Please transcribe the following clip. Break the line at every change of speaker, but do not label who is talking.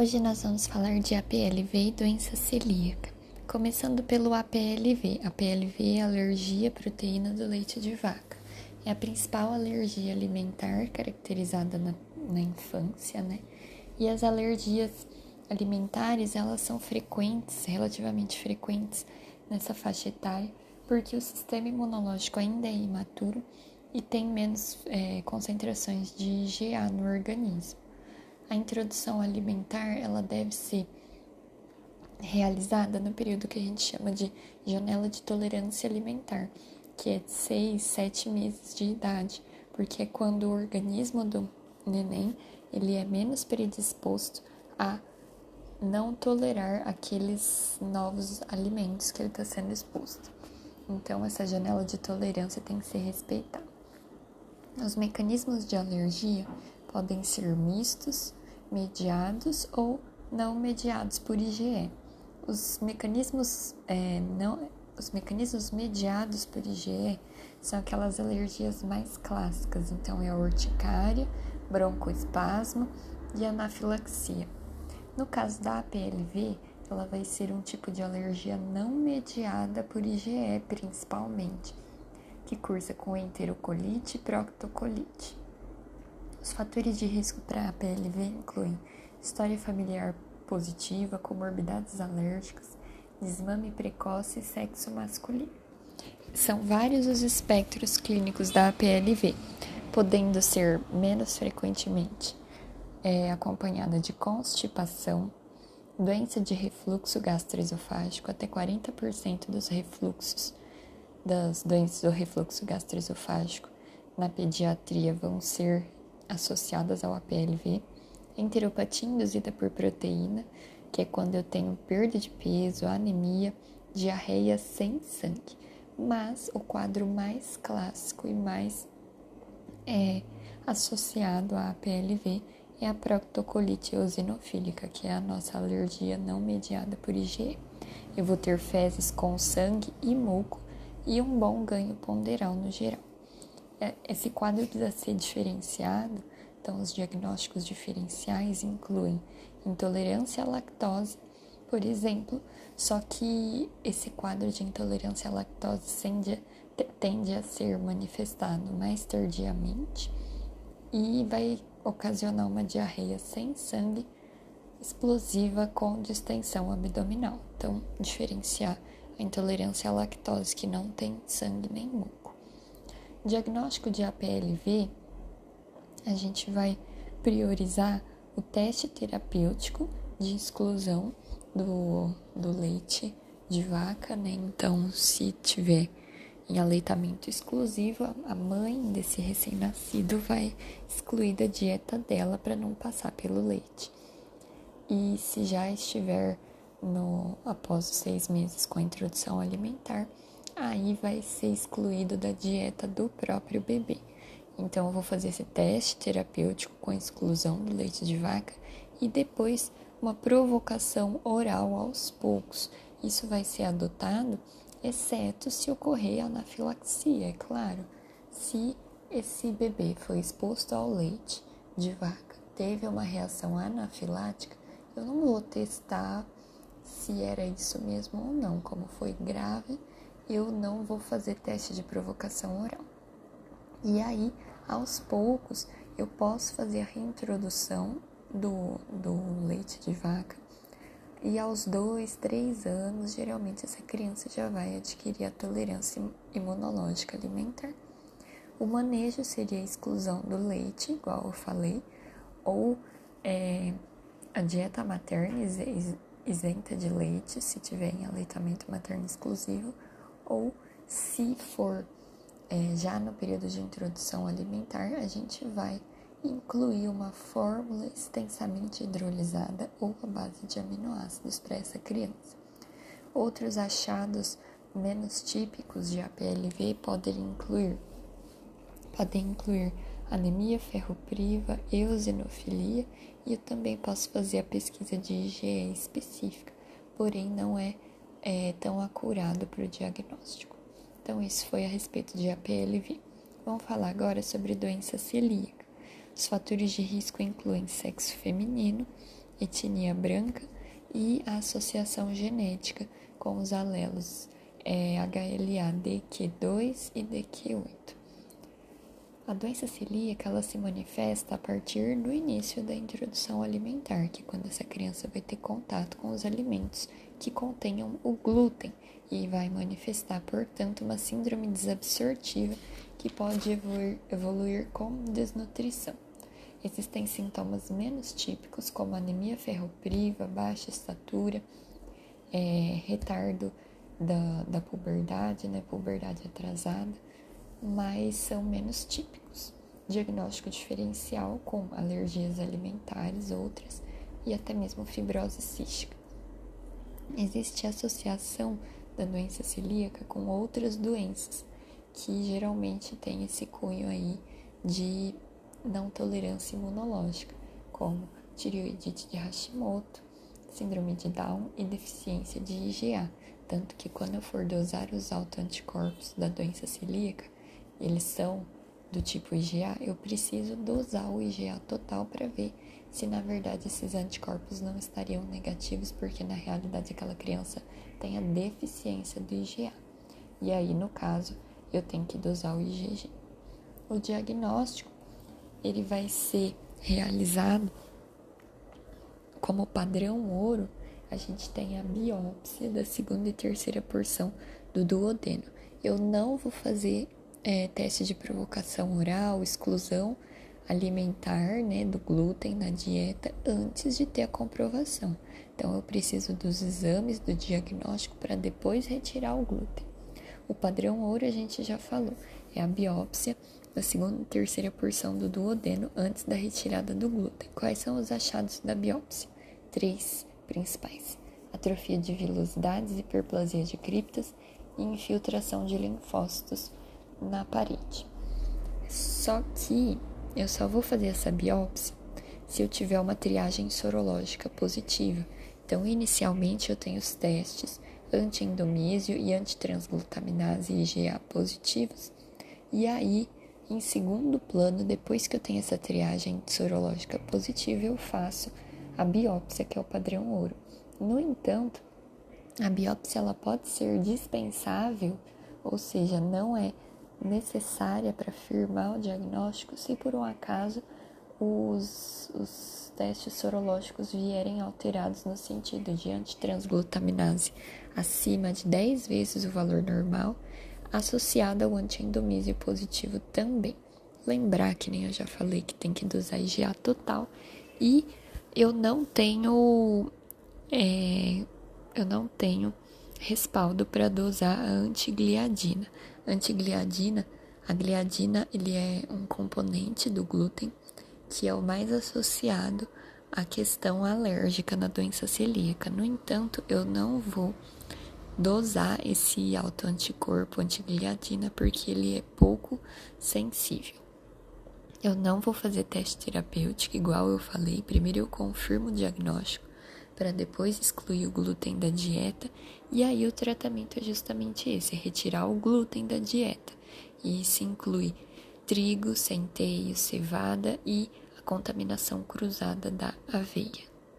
Hoje nós vamos falar de APLV e doença celíaca. Começando pelo APLV. APLV é alergia à proteína do leite de vaca. É a principal alergia alimentar caracterizada na, na infância, né? E as alergias alimentares, elas são frequentes, relativamente frequentes nessa faixa etária, porque o sistema imunológico ainda é imaturo e tem menos é, concentrações de IgA no organismo. A introdução alimentar ela deve ser realizada no período que a gente chama de janela de tolerância alimentar, que é de 6, 7 meses de idade, porque é quando o organismo do neném ele é menos predisposto a não tolerar aqueles novos alimentos que ele está sendo exposto. Então, essa janela de tolerância tem que ser respeitada. Os mecanismos de alergia podem ser mistos, mediados ou não mediados por IgE. Os mecanismos, é, não, os mecanismos mediados por IgE são aquelas alergias mais clássicas, então é a urticária, broncoespasmo e anafilaxia. No caso da APLV, ela vai ser um tipo de alergia não mediada por IgE, principalmente, que cursa com enterocolite e proctocolite. Os fatores de risco para a PLV incluem história familiar positiva, comorbidades alérgicas, desmame precoce e sexo masculino. São vários os espectros clínicos da PLV, podendo ser menos frequentemente é, acompanhada de constipação, doença de refluxo gastroesofágico, até 40% dos refluxos das doenças do refluxo gastroesofágico na pediatria vão ser associadas ao APLV, enteropatia induzida por proteína, que é quando eu tenho perda de peso, anemia, diarreia sem sangue. Mas o quadro mais clássico e mais é, associado à APLV é a proctocolite eosinofílica, que é a nossa alergia não mediada por IgE. Eu vou ter fezes com sangue e muco e um bom ganho ponderal no geral. É, esse quadro precisa ser diferenciado, então os diagnósticos diferenciais incluem intolerância à lactose, por exemplo, só que esse quadro de intolerância à lactose tende, tende a ser manifestado mais tardiamente e vai ocasionar uma diarreia sem sangue explosiva com distensão abdominal. Então, diferenciar a intolerância à lactose que não tem sangue muco. Diagnóstico de APLV, a gente vai priorizar o teste terapêutico de exclusão do, do leite de vaca, né? Então, se tiver em aleitamento exclusivo, a mãe desse recém-nascido vai excluir da dieta dela para não passar pelo leite. E se já estiver no após os seis meses com a introdução alimentar, aí vai ser excluído da dieta do próprio bebê. Então, eu vou fazer esse teste terapêutico com a exclusão do leite de vaca e depois uma provocação oral aos poucos. Isso vai ser adotado, exceto se ocorrer anafilaxia, é claro. Se esse bebê foi exposto ao leite de vaca, teve uma reação anafilática, eu não vou testar se era isso mesmo ou não, como foi grave eu não vou fazer teste de provocação oral. E aí, aos poucos, eu posso fazer a reintrodução do, do leite de vaca. E aos dois, três anos, geralmente essa criança já vai adquirir a tolerância imunológica alimentar. O manejo seria a exclusão do leite, igual eu falei, ou é, a dieta materna isenta de leite, se tiver em aleitamento materno exclusivo, ou se for é, já no período de introdução alimentar, a gente vai incluir uma fórmula extensamente hidrolisada ou a base de aminoácidos para essa criança. Outros achados menos típicos de APLV podem incluir podem incluir anemia ferropriva, eosinofilia e eu também posso fazer a pesquisa de IgE específica, porém não é é, tão acurado para o diagnóstico. Então, isso foi a respeito de APLV. Vamos falar agora sobre doença celíaca. Os fatores de risco incluem sexo feminino, etnia branca e a associação genética com os alelos é, HLA DQ2 e DQ8. A doença celíaca ela se manifesta a partir do início da introdução alimentar, que é quando essa criança vai ter contato com os alimentos que contenham o glúten e vai manifestar, portanto, uma síndrome desabsortiva que pode evoluir, evoluir com desnutrição. Existem sintomas menos típicos, como anemia ferropriva, baixa estatura, é, retardo da, da puberdade, né, puberdade atrasada, mas são menos típicos. Diagnóstico diferencial com alergias alimentares, outras, e até mesmo fibrose cística. Existe associação da doença celíaca com outras doenças, que geralmente tem esse cunho aí de não tolerância imunológica, como tireoidite de Hashimoto, síndrome de Down e deficiência de IgA. Tanto que quando eu for dosar os autoanticorpos da doença celíaca, eles são do tipo IgA, eu preciso dosar o IgA total para ver se na verdade esses anticorpos não estariam negativos, porque na realidade aquela criança tem a deficiência do IgA. E aí, no caso, eu tenho que dosar o IgG. O diagnóstico ele vai ser realizado como padrão ouro. A gente tem a biópsia da segunda e terceira porção do duodeno. Eu não vou fazer é, teste de provocação oral, exclusão alimentar, né, do glúten na dieta antes de ter a comprovação. Então, eu preciso dos exames do diagnóstico para depois retirar o glúten. O padrão ouro a gente já falou, é a biópsia da segunda e terceira porção do duodeno antes da retirada do glúten. Quais são os achados da biópsia? Três principais: atrofia de vilosidades, hiperplasia de criptas e infiltração de linfócitos na parede. Só que eu só vou fazer essa biópsia se eu tiver uma triagem sorológica positiva. Então, inicialmente, eu tenho os testes anti-endomísio e antitransglutaminase IgA positivos. E aí, em segundo plano, depois que eu tenho essa triagem sorológica positiva, eu faço a biópsia, que é o padrão ouro. No entanto, a biópsia ela pode ser dispensável, ou seja, não é necessária para firmar o diagnóstico se por um acaso os, os testes sorológicos vierem alterados no sentido de antitransglutaminase acima de 10 vezes o valor normal, associada ao antiendomísio positivo também. Lembrar que nem eu já falei que tem que dosar IgA total e eu não tenho é, eu não tenho respaldo para dosar a antigliadina antigliadina, a gliadina ele é um componente do glúten que é o mais associado à questão alérgica na doença celíaca. No entanto, eu não vou dosar esse autoanticorpo antigliadina porque ele é pouco sensível. Eu não vou fazer teste terapêutico, igual eu falei. Primeiro eu confirmo o diagnóstico para depois excluir o glúten da dieta. E aí o tratamento é justamente esse, é retirar o glúten da dieta. E isso inclui trigo, centeio, cevada e a contaminação cruzada da aveia.